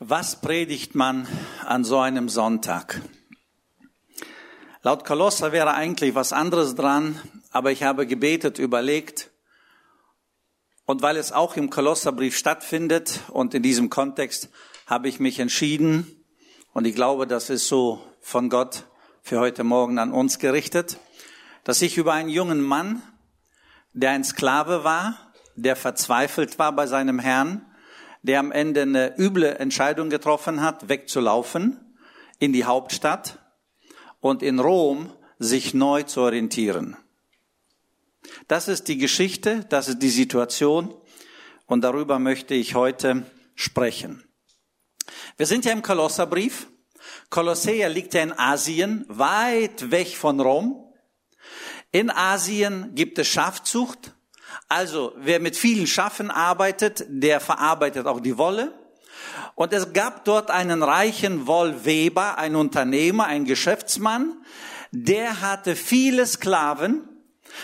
Was predigt man an so einem Sonntag? Laut Kolosser wäre eigentlich was anderes dran, aber ich habe gebetet, überlegt. Und weil es auch im Kolosserbrief stattfindet und in diesem Kontext habe ich mich entschieden, und ich glaube, das ist so von Gott für heute Morgen an uns gerichtet, dass ich über einen jungen Mann, der ein Sklave war, der verzweifelt war bei seinem Herrn, der am Ende eine üble Entscheidung getroffen hat, wegzulaufen in die Hauptstadt und in Rom sich neu zu orientieren. Das ist die Geschichte, das ist die Situation und darüber möchte ich heute sprechen. Wir sind ja im Kolosserbrief. Kolossea liegt ja in Asien, weit weg von Rom. In Asien gibt es Schafzucht, also, wer mit vielen Schafen arbeitet, der verarbeitet auch die Wolle. Und es gab dort einen reichen Wollweber, ein Unternehmer, ein Geschäftsmann, der hatte viele Sklaven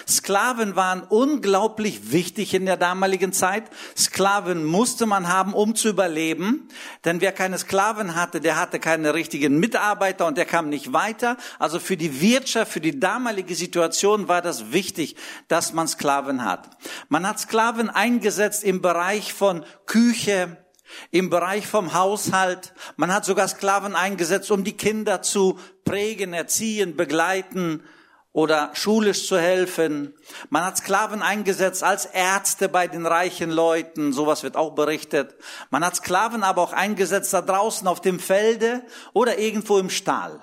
Sklaven waren unglaublich wichtig in der damaligen Zeit. Sklaven musste man haben, um zu überleben. Denn wer keine Sklaven hatte, der hatte keine richtigen Mitarbeiter und der kam nicht weiter. Also für die Wirtschaft, für die damalige Situation war das wichtig, dass man Sklaven hat. Man hat Sklaven eingesetzt im Bereich von Küche, im Bereich vom Haushalt. Man hat sogar Sklaven eingesetzt, um die Kinder zu prägen, erziehen, begleiten oder schulisch zu helfen. Man hat Sklaven eingesetzt als Ärzte bei den reichen Leuten, sowas wird auch berichtet. Man hat Sklaven aber auch eingesetzt da draußen auf dem Felde oder irgendwo im Stall.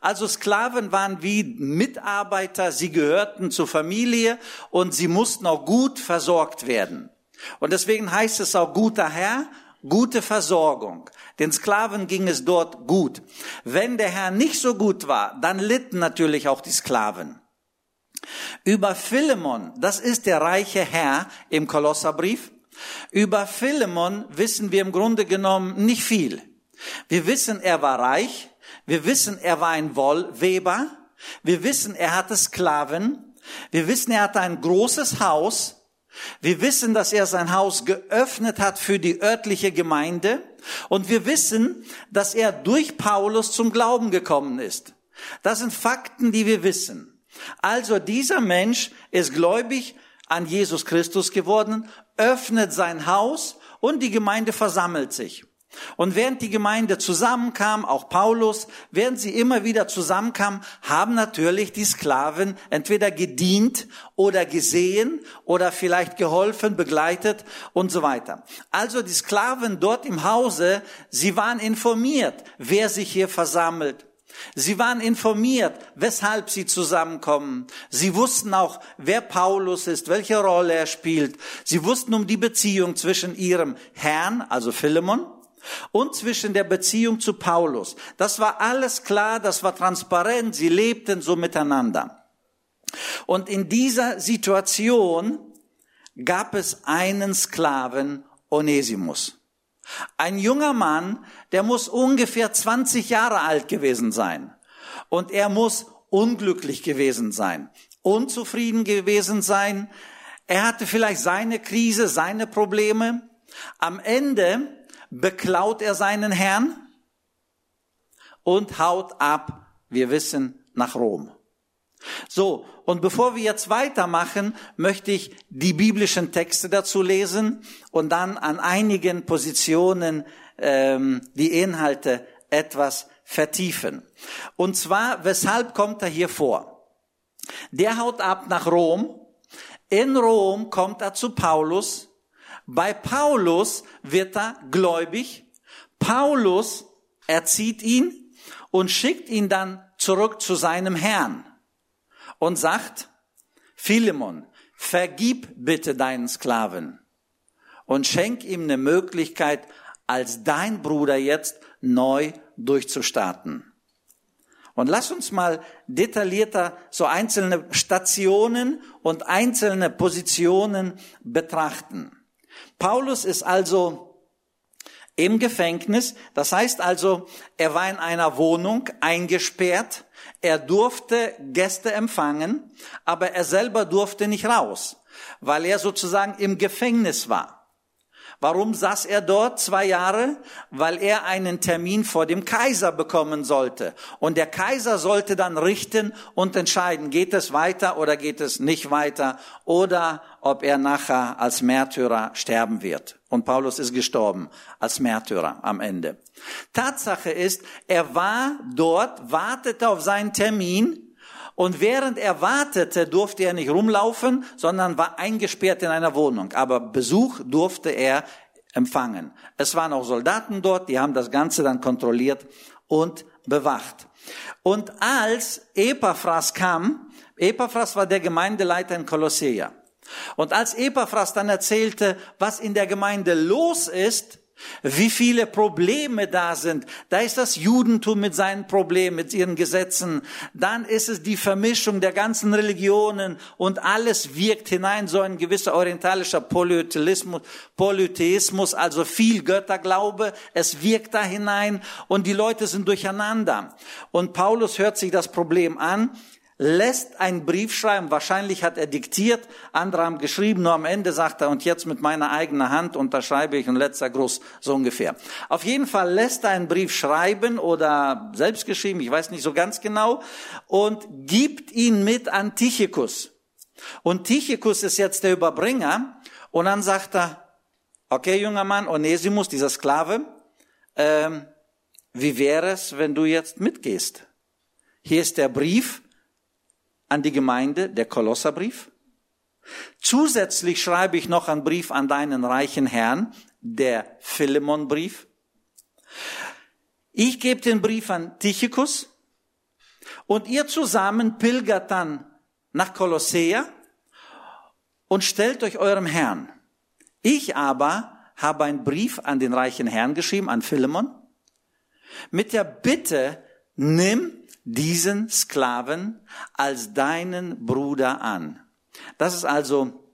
Also Sklaven waren wie Mitarbeiter, sie gehörten zur Familie und sie mussten auch gut versorgt werden. Und deswegen heißt es auch guter Herr, gute Versorgung. Den Sklaven ging es dort gut. Wenn der Herr nicht so gut war, dann litten natürlich auch die Sklaven. Über Philemon, das ist der reiche Herr im Kolosserbrief, über Philemon wissen wir im Grunde genommen nicht viel. Wir wissen, er war reich, wir wissen, er war ein Wollweber, wir wissen, er hatte Sklaven, wir wissen, er hatte ein großes Haus, wir wissen, dass er sein Haus geöffnet hat für die örtliche Gemeinde und wir wissen, dass er durch Paulus zum Glauben gekommen ist. Das sind Fakten, die wir wissen. Also dieser Mensch ist gläubig an Jesus Christus geworden, öffnet sein Haus und die Gemeinde versammelt sich. Und während die Gemeinde zusammenkam, auch Paulus, während sie immer wieder zusammenkamen, haben natürlich die Sklaven entweder gedient oder gesehen oder vielleicht geholfen, begleitet und so weiter. Also die Sklaven dort im Hause, sie waren informiert, wer sich hier versammelt. Sie waren informiert, weshalb sie zusammenkommen. Sie wussten auch, wer Paulus ist, welche Rolle er spielt. Sie wussten um die Beziehung zwischen ihrem Herrn, also Philemon, und zwischen der Beziehung zu Paulus. Das war alles klar, das war transparent, sie lebten so miteinander. Und in dieser Situation gab es einen Sklaven, Onesimus. Ein junger Mann, der muss ungefähr 20 Jahre alt gewesen sein. Und er muss unglücklich gewesen sein, unzufrieden gewesen sein. Er hatte vielleicht seine Krise, seine Probleme. Am Ende beklaut er seinen Herrn und haut ab, wir wissen, nach Rom. So, und bevor wir jetzt weitermachen, möchte ich die biblischen Texte dazu lesen und dann an einigen Positionen ähm, die Inhalte etwas vertiefen. Und zwar, weshalb kommt er hier vor? Der haut ab nach Rom. In Rom kommt er zu Paulus bei Paulus wird er gläubig. Paulus erzieht ihn und schickt ihn dann zurück zu seinem Herrn und sagt, Philemon, vergib bitte deinen Sklaven und schenk ihm eine Möglichkeit, als dein Bruder jetzt neu durchzustarten. Und lass uns mal detaillierter so einzelne Stationen und einzelne Positionen betrachten. Paulus ist also im Gefängnis. Das heißt also, er war in einer Wohnung eingesperrt. Er durfte Gäste empfangen, aber er selber durfte nicht raus, weil er sozusagen im Gefängnis war. Warum saß er dort zwei Jahre? Weil er einen Termin vor dem Kaiser bekommen sollte. Und der Kaiser sollte dann richten und entscheiden, geht es weiter oder geht es nicht weiter oder ob er nachher als Märtyrer sterben wird. Und Paulus ist gestorben als Märtyrer am Ende. Tatsache ist, er war dort, wartete auf seinen Termin und während er wartete, durfte er nicht rumlaufen, sondern war eingesperrt in einer Wohnung. Aber Besuch durfte er empfangen. Es waren auch Soldaten dort, die haben das Ganze dann kontrolliert und bewacht. Und als Epaphras kam, Epaphras war der Gemeindeleiter in Kolossea. Und als Epaphras dann erzählte, was in der Gemeinde los ist, wie viele Probleme da sind. Da ist das Judentum mit seinen Problemen, mit ihren Gesetzen. Dann ist es die Vermischung der ganzen Religionen und alles wirkt hinein, so ein gewisser orientalischer Polytheismus, also viel Götterglaube. Es wirkt da hinein und die Leute sind durcheinander. Und Paulus hört sich das Problem an lässt einen Brief schreiben. Wahrscheinlich hat er diktiert, andere haben geschrieben, nur am Ende sagt er, und jetzt mit meiner eigenen Hand unterschreibe ich und letzter Gruß, so ungefähr. Auf jeden Fall lässt er einen Brief schreiben oder selbst geschrieben, ich weiß nicht so ganz genau, und gibt ihn mit an Tychicus. Und Tychicus ist jetzt der Überbringer, und dann sagt er, okay, junger Mann, Onesimus, dieser Sklave, ähm, wie wäre es, wenn du jetzt mitgehst? Hier ist der Brief, an die Gemeinde, der Kolosserbrief. Zusätzlich schreibe ich noch einen Brief an deinen reichen Herrn, der Philemonbrief. Ich gebe den Brief an Tychicus und ihr zusammen pilgert dann nach Kolossea und stellt euch eurem Herrn. Ich aber habe einen Brief an den reichen Herrn geschrieben, an Philemon, mit der Bitte, nimm diesen Sklaven als deinen Bruder an. Das ist also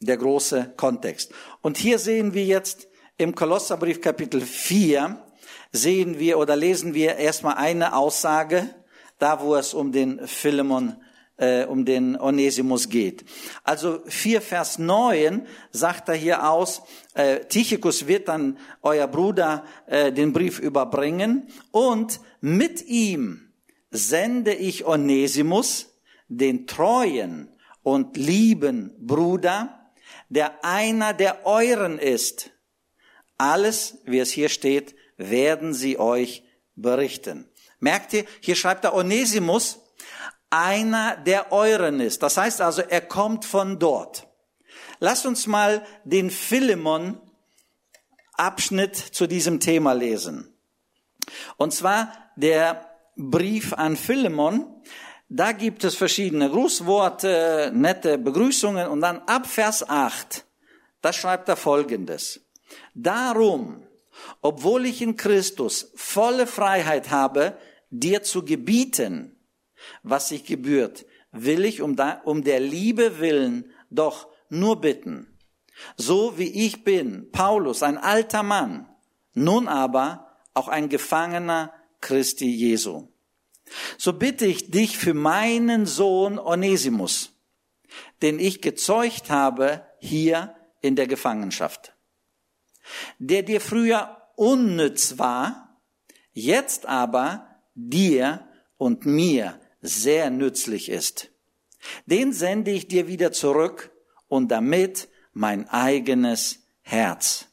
der große Kontext. Und hier sehen wir jetzt im Kolosserbrief Kapitel 4, sehen wir oder lesen wir erstmal eine Aussage, da wo es um den Philemon äh, um den Onesimus geht. Also 4 Vers 9 sagt er hier aus, äh, Tychicus wird dann euer Bruder äh, den Brief überbringen und mit ihm sende ich Onesimus, den treuen und lieben Bruder, der einer der euren ist. Alles, wie es hier steht, werden sie euch berichten. Merkt ihr, hier schreibt er Onesimus, einer der euren ist. Das heißt also, er kommt von dort. Lasst uns mal den Philemon Abschnitt zu diesem Thema lesen. Und zwar der Brief an Philemon. Da gibt es verschiedene Grußworte, nette Begrüßungen und dann ab Vers 8, da schreibt er Folgendes. Darum, obwohl ich in Christus volle Freiheit habe, dir zu gebieten, was sich gebührt, will ich um, der Liebe willen doch nur bitten. So wie ich bin, Paulus, ein alter Mann, nun aber auch ein Gefangener Christi Jesu. So bitte ich dich für meinen Sohn Onesimus, den ich gezeugt habe hier in der Gefangenschaft, der dir früher unnütz war, jetzt aber dir und mir sehr nützlich ist. Den sende ich dir wieder zurück und damit mein eigenes Herz.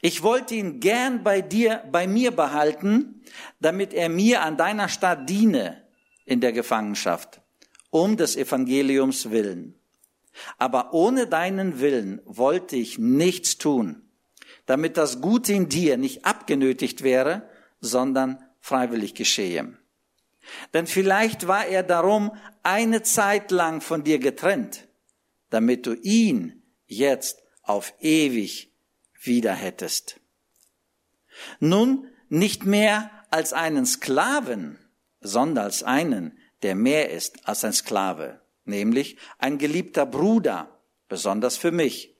Ich wollte ihn gern bei dir, bei mir behalten, damit er mir an deiner Stadt diene in der Gefangenschaft, um des Evangeliums willen. Aber ohne deinen Willen wollte ich nichts tun, damit das Gute in dir nicht abgenötigt wäre, sondern freiwillig geschehe. Denn vielleicht war er darum eine Zeit lang von dir getrennt, damit du ihn jetzt auf ewig wieder hättest. Nun nicht mehr als einen Sklaven, sondern als einen, der mehr ist als ein Sklave, nämlich ein geliebter Bruder, besonders für mich.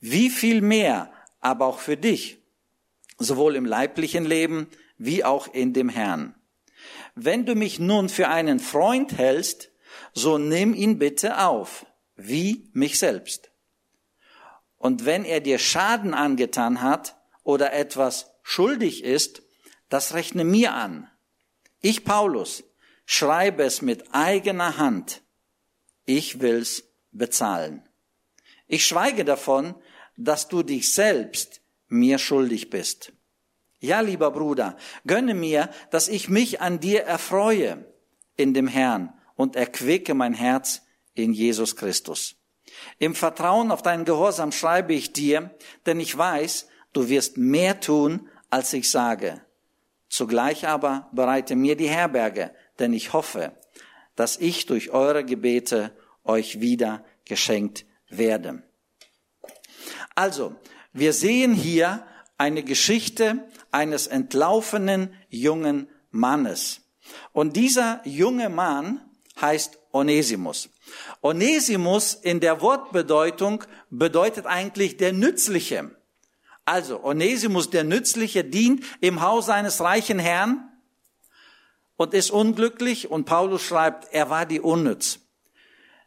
Wie viel mehr aber auch für dich, sowohl im leiblichen Leben wie auch in dem Herrn. Wenn du mich nun für einen Freund hältst, so nimm ihn bitte auf, wie mich selbst. Und wenn er dir Schaden angetan hat oder etwas schuldig ist, das rechne mir an. Ich, Paulus, schreibe es mit eigener Hand. Ich will's bezahlen. Ich schweige davon, dass du dich selbst mir schuldig bist. Ja, lieber Bruder, gönne mir, dass ich mich an dir erfreue in dem Herrn und erquicke mein Herz in Jesus Christus. Im Vertrauen auf deinen Gehorsam schreibe ich dir, denn ich weiß, du wirst mehr tun, als ich sage. Zugleich aber bereite mir die Herberge, denn ich hoffe, dass ich durch eure Gebete euch wieder geschenkt werde. Also, wir sehen hier eine Geschichte eines entlaufenen jungen Mannes. Und dieser junge Mann heißt Onesimus. Onesimus in der Wortbedeutung bedeutet eigentlich der Nützliche. Also Onesimus, der Nützliche, dient im Haus eines reichen Herrn und ist unglücklich und Paulus schreibt, er war die unnütz.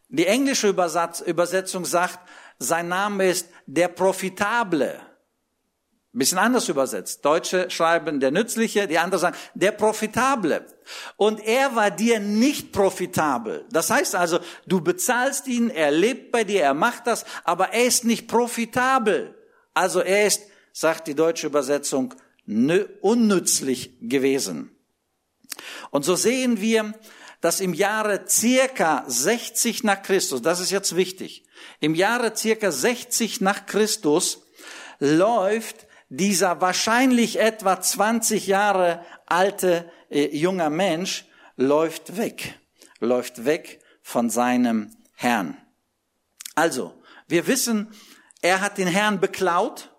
Die englische Übersetzung sagt, sein Name ist der Profitable. Bisschen anders übersetzt. Deutsche schreiben der Nützliche, die anderen sagen der Profitable. Und er war dir nicht profitabel. Das heißt also, du bezahlst ihn, er lebt bei dir, er macht das, aber er ist nicht profitabel. Also er ist, sagt die deutsche Übersetzung, unnützlich gewesen. Und so sehen wir, dass im Jahre circa 60 nach Christus, das ist jetzt wichtig, im Jahre circa 60 nach Christus läuft dieser wahrscheinlich etwa 20 Jahre alte äh, junger Mensch läuft weg, läuft weg von seinem Herrn. Also, wir wissen, er hat den Herrn beklaut,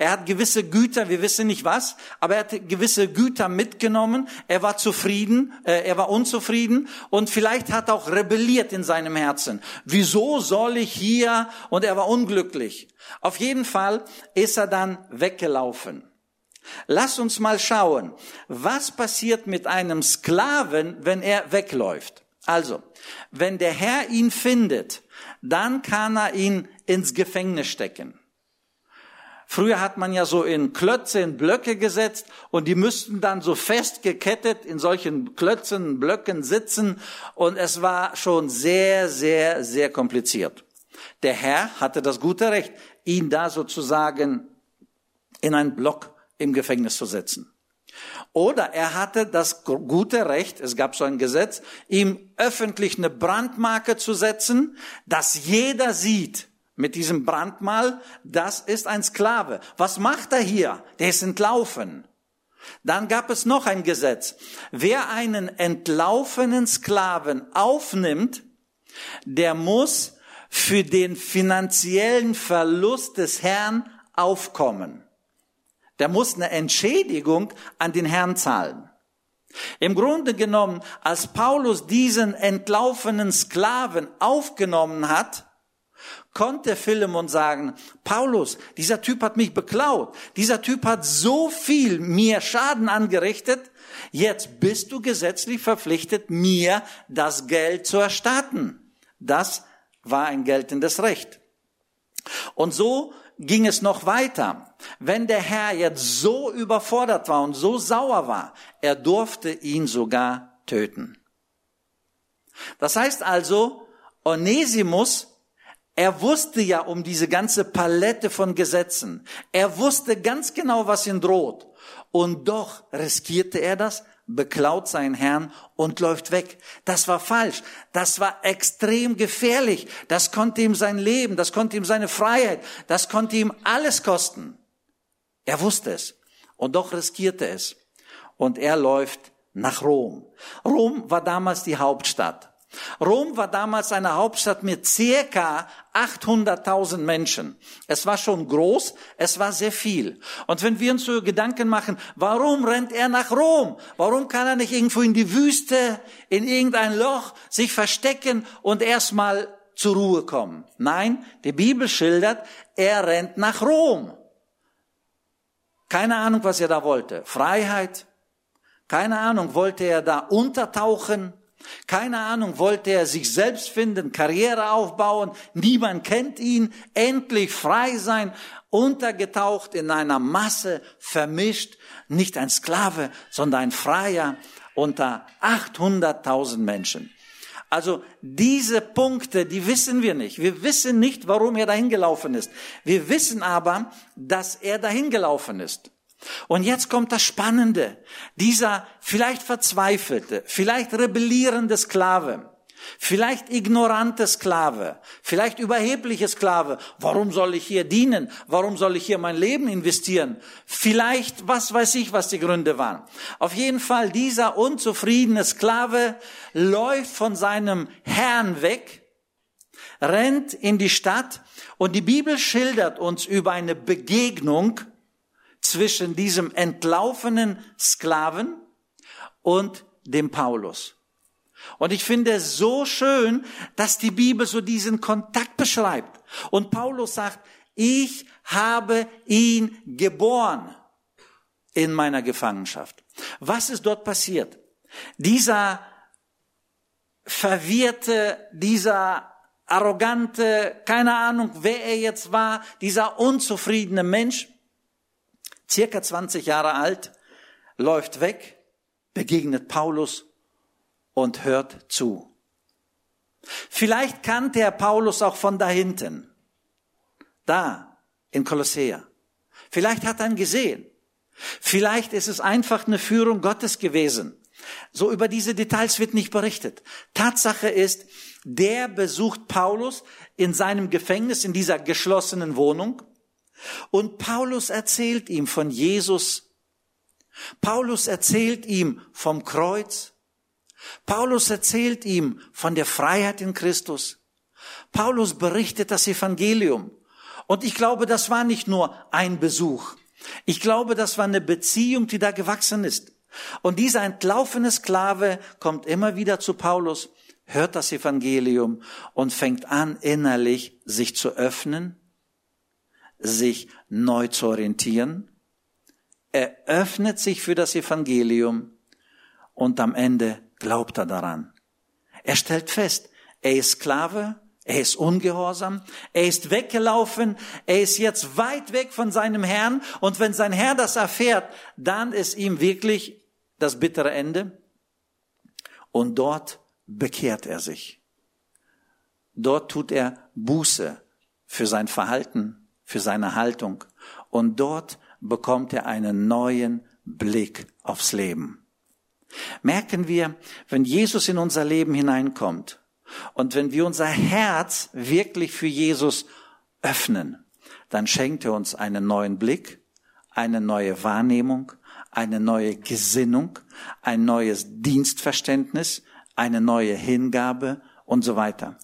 er hat gewisse Güter, wir wissen nicht was, aber er hat gewisse Güter mitgenommen. Er war zufrieden, äh, er war unzufrieden und vielleicht hat er auch rebelliert in seinem Herzen. Wieso soll ich hier? Und er war unglücklich. Auf jeden Fall ist er dann weggelaufen. Lass uns mal schauen, was passiert mit einem Sklaven, wenn er wegläuft. Also, wenn der Herr ihn findet, dann kann er ihn ins Gefängnis stecken. Früher hat man ja so in Klötze, in Blöcke gesetzt und die müssten dann so festgekettet in solchen Klötzen, Blöcken sitzen und es war schon sehr, sehr, sehr kompliziert. Der Herr hatte das gute Recht, ihn da sozusagen in einen Block im Gefängnis zu setzen. Oder er hatte das gute Recht, es gab so ein Gesetz, ihm öffentlich eine Brandmarke zu setzen, dass jeder sieht, mit diesem Brandmal, das ist ein Sklave. Was macht er hier? Der ist entlaufen. Dann gab es noch ein Gesetz. Wer einen entlaufenen Sklaven aufnimmt, der muss für den finanziellen Verlust des Herrn aufkommen. Der muss eine Entschädigung an den Herrn zahlen. Im Grunde genommen, als Paulus diesen entlaufenen Sklaven aufgenommen hat, konnte Philemon sagen, Paulus, dieser Typ hat mich beklaut, dieser Typ hat so viel mir Schaden angerichtet, jetzt bist du gesetzlich verpflichtet, mir das Geld zu erstatten. Das war ein geltendes Recht. Und so ging es noch weiter. Wenn der Herr jetzt so überfordert war und so sauer war, er durfte ihn sogar töten. Das heißt also, Onesimus er wusste ja um diese ganze Palette von Gesetzen. Er wusste ganz genau, was ihn droht. Und doch riskierte er das, beklaut seinen Herrn und läuft weg. Das war falsch. Das war extrem gefährlich. Das konnte ihm sein Leben, das konnte ihm seine Freiheit, das konnte ihm alles kosten. Er wusste es. Und doch riskierte es. Und er läuft nach Rom. Rom war damals die Hauptstadt. Rom war damals eine Hauptstadt mit circa 800.000 Menschen. Es war schon groß, es war sehr viel. Und wenn wir uns so Gedanken machen, warum rennt er nach Rom? Warum kann er nicht irgendwo in die Wüste, in irgendein Loch sich verstecken und erstmal zur Ruhe kommen? Nein, die Bibel schildert, er rennt nach Rom. Keine Ahnung, was er da wollte. Freiheit? Keine Ahnung, wollte er da untertauchen? Keine Ahnung, wollte er sich selbst finden, Karriere aufbauen, niemand kennt ihn, endlich frei sein, untergetaucht in einer Masse, vermischt, nicht ein Sklave, sondern ein Freier unter 800.000 Menschen. Also diese Punkte, die wissen wir nicht. Wir wissen nicht, warum er dahin gelaufen ist. Wir wissen aber, dass er dahin gelaufen ist. Und jetzt kommt das Spannende. Dieser vielleicht verzweifelte, vielleicht rebellierende Sklave, vielleicht ignorante Sklave, vielleicht überhebliche Sklave. Warum soll ich hier dienen? Warum soll ich hier mein Leben investieren? Vielleicht, was weiß ich, was die Gründe waren. Auf jeden Fall, dieser unzufriedene Sklave läuft von seinem Herrn weg, rennt in die Stadt und die Bibel schildert uns über eine Begegnung zwischen diesem entlaufenen Sklaven und dem Paulus. Und ich finde es so schön, dass die Bibel so diesen Kontakt beschreibt. Und Paulus sagt, ich habe ihn geboren in meiner Gefangenschaft. Was ist dort passiert? Dieser verwirrte, dieser arrogante, keine Ahnung, wer er jetzt war, dieser unzufriedene Mensch, circa 20 Jahre alt, läuft weg, begegnet Paulus und hört zu. Vielleicht kannte er Paulus auch von da hinten, da in Kolossea. Vielleicht hat er ihn gesehen. Vielleicht ist es einfach eine Führung Gottes gewesen. So über diese Details wird nicht berichtet. Tatsache ist, der besucht Paulus in seinem Gefängnis, in dieser geschlossenen Wohnung. Und Paulus erzählt ihm von Jesus. Paulus erzählt ihm vom Kreuz. Paulus erzählt ihm von der Freiheit in Christus. Paulus berichtet das Evangelium. Und ich glaube, das war nicht nur ein Besuch. Ich glaube, das war eine Beziehung, die da gewachsen ist. Und dieser entlaufene Sklave kommt immer wieder zu Paulus, hört das Evangelium und fängt an, innerlich sich zu öffnen sich neu zu orientieren. Er öffnet sich für das Evangelium und am Ende glaubt er daran. Er stellt fest, er ist Sklave, er ist ungehorsam, er ist weggelaufen, er ist jetzt weit weg von seinem Herrn und wenn sein Herr das erfährt, dann ist ihm wirklich das bittere Ende und dort bekehrt er sich. Dort tut er Buße für sein Verhalten, für seine Haltung. Und dort bekommt er einen neuen Blick aufs Leben. Merken wir, wenn Jesus in unser Leben hineinkommt und wenn wir unser Herz wirklich für Jesus öffnen, dann schenkt er uns einen neuen Blick, eine neue Wahrnehmung, eine neue Gesinnung, ein neues Dienstverständnis, eine neue Hingabe und so weiter.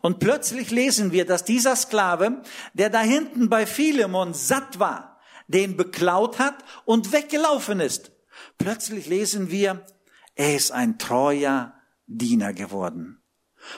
Und plötzlich lesen wir, dass dieser Sklave, der da hinten bei Philemon satt war, den beklaut hat und weggelaufen ist. Plötzlich lesen wir, er ist ein treuer Diener geworden.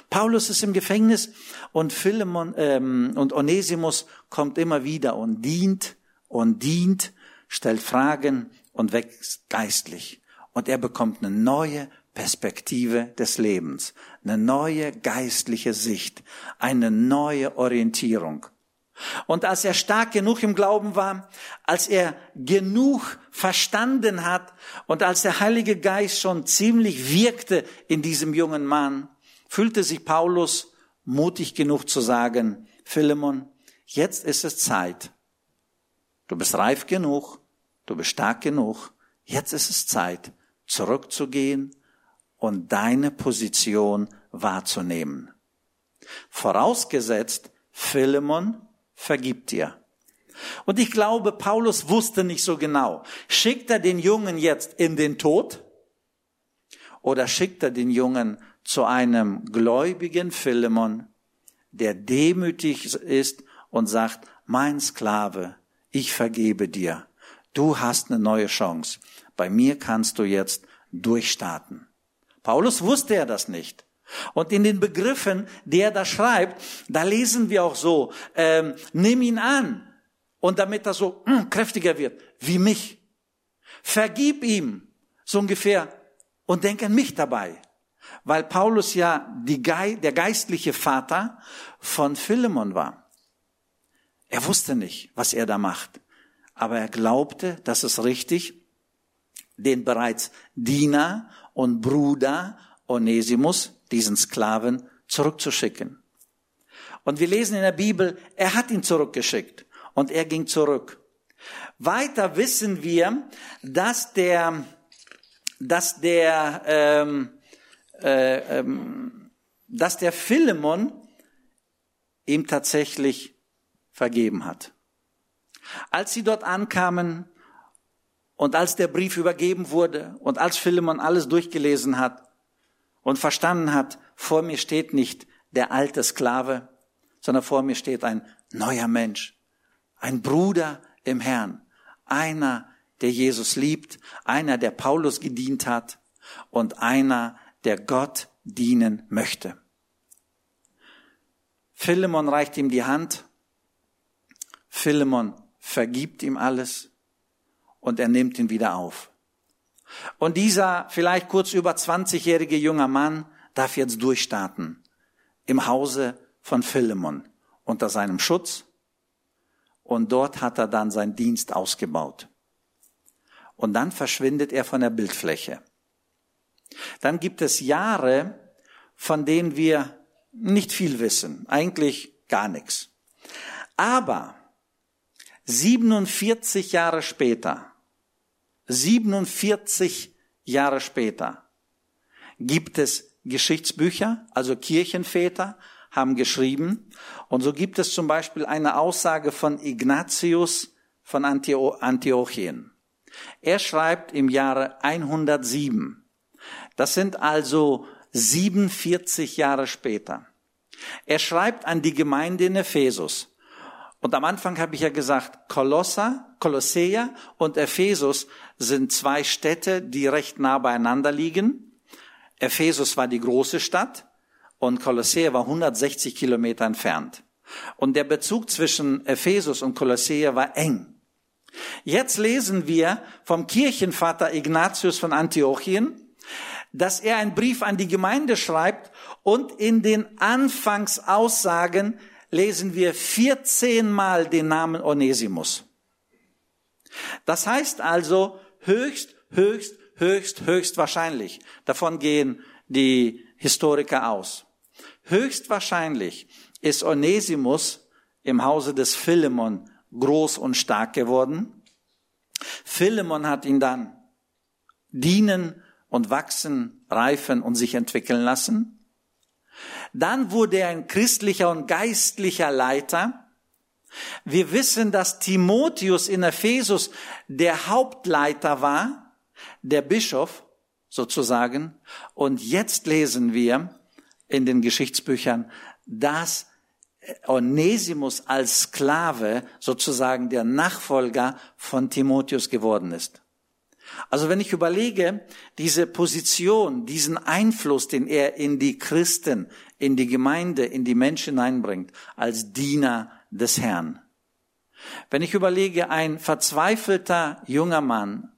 Paulus ist im Gefängnis und Philemon ähm, und Onesimus kommt immer wieder und dient und dient, stellt Fragen und wächst geistlich. Und er bekommt eine neue Perspektive des Lebens, eine neue geistliche Sicht, eine neue Orientierung. Und als er stark genug im Glauben war, als er genug verstanden hat und als der Heilige Geist schon ziemlich wirkte in diesem jungen Mann, fühlte sich Paulus mutig genug zu sagen, Philemon, jetzt ist es Zeit. Du bist reif genug, du bist stark genug, jetzt ist es Zeit, zurückzugehen und deine Position wahrzunehmen. Vorausgesetzt, Philemon vergibt dir. Und ich glaube, Paulus wusste nicht so genau. Schickt er den Jungen jetzt in den Tod? Oder schickt er den Jungen zu einem gläubigen Philemon, der demütig ist und sagt, mein Sklave, ich vergebe dir. Du hast eine neue Chance. Bei mir kannst du jetzt durchstarten. Paulus wusste er das nicht. Und in den Begriffen, die er da schreibt, da lesen wir auch so, ähm, nimm ihn an. Und damit er so mh, hm, kräftiger wird, wie mich. Vergib ihm, so ungefähr, und denk an mich dabei. weil Paulus ja die der geistliche Vater von Philemon war. Er wusste nicht, was er da macht, aber er glaubte, dass es richtig, den bereits Diener und Bruder Onesimus, diesen Sklaven, zurückzuschicken. Und wir lesen in der Bibel, er hat ihn zurückgeschickt und er ging zurück. Weiter wissen wir, dass der, dass der, ähm, äh, ähm, dass der Philemon ihm tatsächlich vergeben hat. Als sie dort ankamen und als der Brief übergeben wurde und als Philemon alles durchgelesen hat und verstanden hat, vor mir steht nicht der alte Sklave, sondern vor mir steht ein neuer Mensch, ein Bruder im Herrn, einer, der Jesus liebt, einer, der Paulus gedient hat und einer, der Gott dienen möchte. Philemon reicht ihm die Hand, Philemon vergibt ihm alles und er nimmt ihn wieder auf. Und dieser vielleicht kurz über 20-jährige junger Mann darf jetzt durchstarten im Hause von Philemon unter seinem Schutz und dort hat er dann seinen Dienst ausgebaut. Und dann verschwindet er von der Bildfläche. Dann gibt es Jahre, von denen wir nicht viel wissen, eigentlich gar nichts. Aber 47 Jahre später, 47 Jahre später gibt es Geschichtsbücher, also Kirchenväter haben geschrieben. Und so gibt es zum Beispiel eine Aussage von Ignatius von Antiochien. Er schreibt im Jahre 107. Das sind also 47 Jahre später. Er schreibt an die Gemeinde in Ephesus. Und am Anfang habe ich ja gesagt, Kolossa, Kolosseia und Ephesus sind zwei Städte, die recht nah beieinander liegen. Ephesus war die große Stadt und Kolossee war 160 Kilometer entfernt. Und der Bezug zwischen Ephesus und Kolossee war eng. Jetzt lesen wir vom Kirchenvater Ignatius von Antiochien, dass er einen Brief an die Gemeinde schreibt und in den Anfangsaussagen lesen wir 14 Mal den Namen Onesimus. Das heißt also höchst, höchst, höchst, höchst wahrscheinlich. Davon gehen die Historiker aus. Höchstwahrscheinlich ist Onesimus im Hause des Philemon groß und stark geworden. Philemon hat ihn dann dienen und wachsen, reifen und sich entwickeln lassen. Dann wurde er ein christlicher und geistlicher Leiter. Wir wissen, dass Timotheus in Ephesus der Hauptleiter war, der Bischof sozusagen. Und jetzt lesen wir, in den Geschichtsbüchern, dass Onesimus als Sklave sozusagen der Nachfolger von Timotheus geworden ist. Also wenn ich überlege, diese Position, diesen Einfluss, den er in die Christen, in die Gemeinde, in die Menschen einbringt, als Diener des Herrn. Wenn ich überlege, ein verzweifelter junger Mann,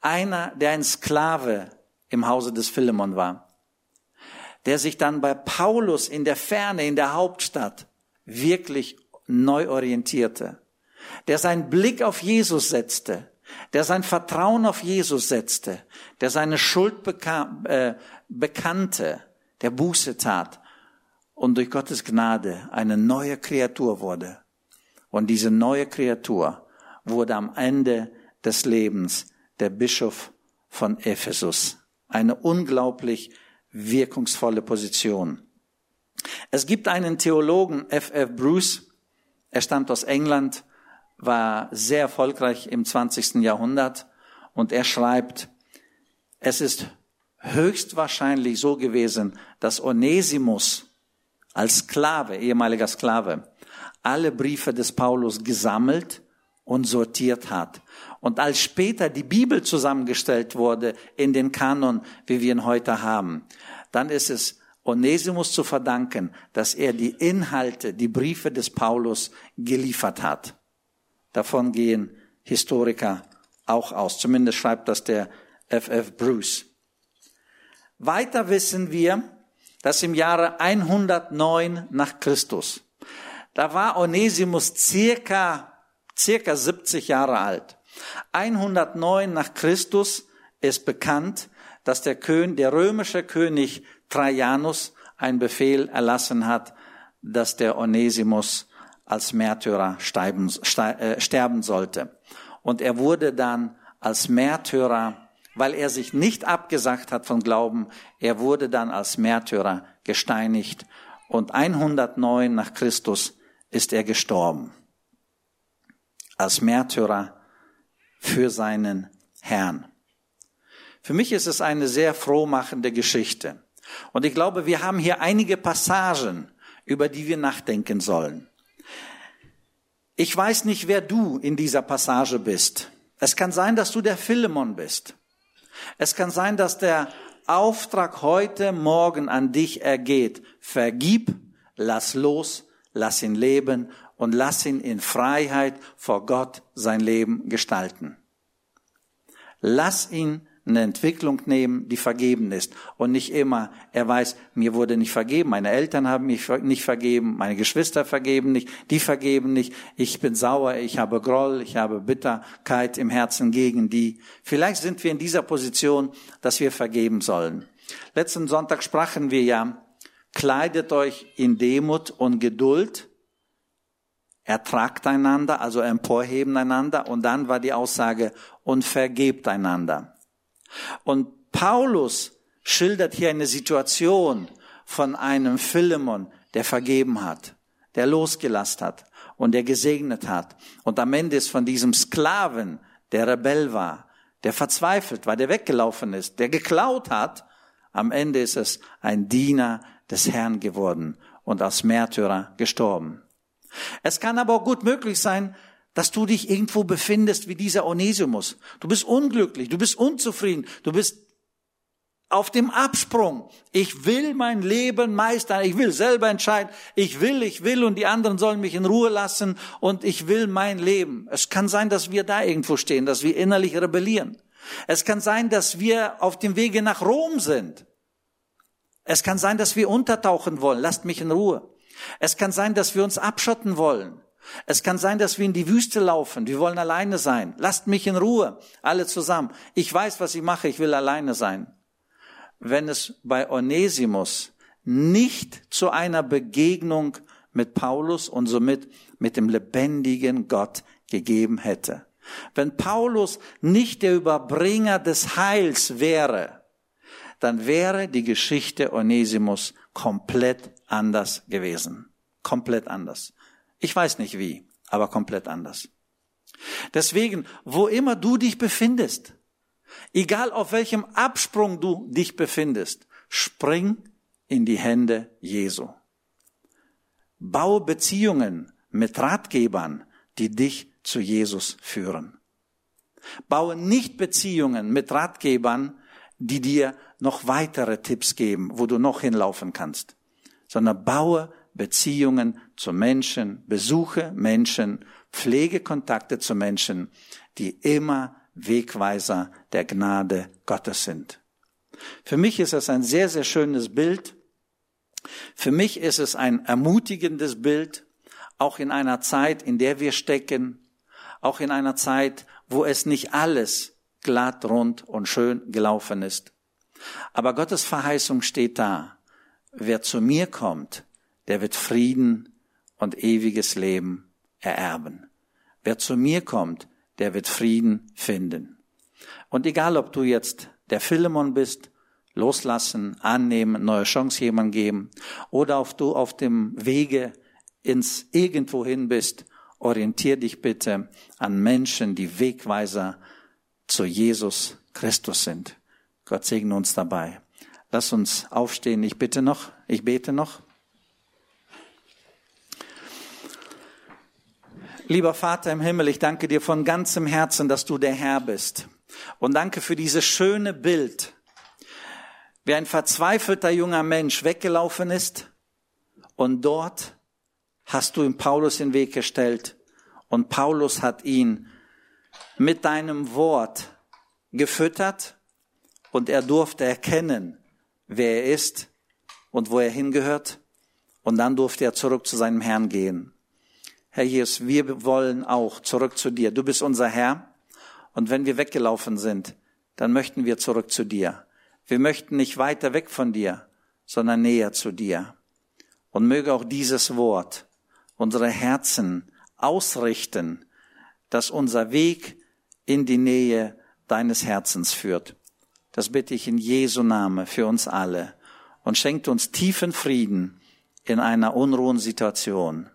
einer, der ein Sklave im Hause des Philemon war, der sich dann bei Paulus in der Ferne, in der Hauptstadt, wirklich neu orientierte, der seinen Blick auf Jesus setzte, der sein Vertrauen auf Jesus setzte, der seine Schuld bekam, äh, bekannte, der Buße tat und durch Gottes Gnade eine neue Kreatur wurde. Und diese neue Kreatur wurde am Ende des Lebens der Bischof von Ephesus. Eine unglaublich wirkungsvolle Position. Es gibt einen Theologen, F. F. Bruce, er stammt aus England, war sehr erfolgreich im 20. Jahrhundert und er schreibt, es ist höchstwahrscheinlich so gewesen, dass Onesimus als Sklave, ehemaliger Sklave, alle Briefe des Paulus gesammelt und sortiert hat. Und als später die Bibel zusammengestellt wurde in den Kanon, wie wir ihn heute haben, dann ist es Onesimus zu verdanken, dass er die Inhalte, die Briefe des Paulus geliefert hat. Davon gehen Historiker auch aus. Zumindest schreibt das der F.F. Bruce. Weiter wissen wir, dass im Jahre 109 nach Christus, da war Onesimus circa, circa 70 Jahre alt. 109 nach Christus ist bekannt, dass der König, der römische König Trajanus einen Befehl erlassen hat, dass der Onesimus als Märtyrer sterben, äh, sterben sollte. Und er wurde dann als Märtyrer, weil er sich nicht abgesagt hat von Glauben, er wurde dann als Märtyrer gesteinigt und 109 nach Christus ist er gestorben. Als Märtyrer für seinen Herrn. Für mich ist es eine sehr frohmachende Geschichte. Und ich glaube, wir haben hier einige Passagen, über die wir nachdenken sollen. Ich weiß nicht, wer du in dieser Passage bist. Es kann sein, dass du der Philemon bist. Es kann sein, dass der Auftrag heute Morgen an dich ergeht. Vergib, lass los, lass ihn leben und lass ihn in Freiheit vor Gott sein Leben gestalten. Lass ihn eine Entwicklung nehmen, die vergeben ist. Und nicht immer, er weiß, mir wurde nicht vergeben, meine Eltern haben mich nicht vergeben, meine Geschwister vergeben nicht, die vergeben nicht, ich bin sauer, ich habe Groll, ich habe Bitterkeit im Herzen gegen die. Vielleicht sind wir in dieser Position, dass wir vergeben sollen. Letzten Sonntag sprachen wir ja, kleidet euch in Demut und Geduld, ertragt einander, also emporheben einander, und dann war die Aussage, und vergebt einander. Und Paulus schildert hier eine Situation von einem Philemon, der vergeben hat, der losgelassen hat und der gesegnet hat. Und am Ende ist von diesem Sklaven, der Rebell war, der verzweifelt war, der weggelaufen ist, der geklaut hat, am Ende ist es ein Diener des Herrn geworden und als Märtyrer gestorben. Es kann aber auch gut möglich sein, dass du dich irgendwo befindest wie dieser Onesimus. Du bist unglücklich, du bist unzufrieden, du bist auf dem Absprung. Ich will mein Leben meistern, ich will selber entscheiden, ich will, ich will und die anderen sollen mich in Ruhe lassen und ich will mein Leben. Es kann sein, dass wir da irgendwo stehen, dass wir innerlich rebellieren. Es kann sein, dass wir auf dem Wege nach Rom sind. Es kann sein, dass wir untertauchen wollen. Lasst mich in Ruhe. Es kann sein, dass wir uns abschotten wollen. Es kann sein, dass wir in die Wüste laufen. Wir wollen alleine sein. Lasst mich in Ruhe. Alle zusammen. Ich weiß, was ich mache. Ich will alleine sein. Wenn es bei Onesimus nicht zu einer Begegnung mit Paulus und somit mit dem lebendigen Gott gegeben hätte. Wenn Paulus nicht der Überbringer des Heils wäre, dann wäre die Geschichte Onesimus komplett anders gewesen. Komplett anders. Ich weiß nicht wie, aber komplett anders. Deswegen, wo immer du dich befindest, egal auf welchem Absprung du dich befindest, spring in die Hände Jesu. Baue Beziehungen mit Ratgebern, die dich zu Jesus führen. Baue nicht Beziehungen mit Ratgebern, die dir noch weitere Tipps geben, wo du noch hinlaufen kannst, sondern baue Beziehungen zu Menschen, besuche Menschen, pflege Kontakte zu Menschen, die immer Wegweiser der Gnade Gottes sind. Für mich ist es ein sehr, sehr schönes Bild. Für mich ist es ein ermutigendes Bild, auch in einer Zeit, in der wir stecken, auch in einer Zeit, wo es nicht alles glatt, rund und schön gelaufen ist. Aber Gottes Verheißung steht da. Wer zu mir kommt, der wird Frieden und ewiges Leben ererben. Wer zu mir kommt, der wird Frieden finden. Und egal, ob du jetzt der Philemon bist, loslassen, annehmen, neue Chance jemand geben, oder ob du auf dem Wege ins Irgendwohin bist, orientier dich bitte an Menschen, die Wegweiser zu Jesus Christus sind. Gott segne uns dabei. Lass uns aufstehen. Ich bitte noch, ich bete noch. Lieber Vater im Himmel, ich danke dir von ganzem Herzen, dass du der Herr bist. Und danke für dieses schöne Bild, wie ein verzweifelter junger Mensch weggelaufen ist und dort hast du ihm Paulus den Weg gestellt und Paulus hat ihn mit deinem Wort gefüttert und er durfte erkennen, wer er ist und wo er hingehört. Und dann durfte er zurück zu seinem Herrn gehen. Herr Jesus, wir wollen auch zurück zu dir. Du bist unser Herr. Und wenn wir weggelaufen sind, dann möchten wir zurück zu dir. Wir möchten nicht weiter weg von dir, sondern näher zu dir. Und möge auch dieses Wort unsere Herzen ausrichten, dass unser Weg in die Nähe deines Herzens führt. Das bitte ich in Jesu Name für uns alle und schenkt uns tiefen Frieden in einer unruhen Situation.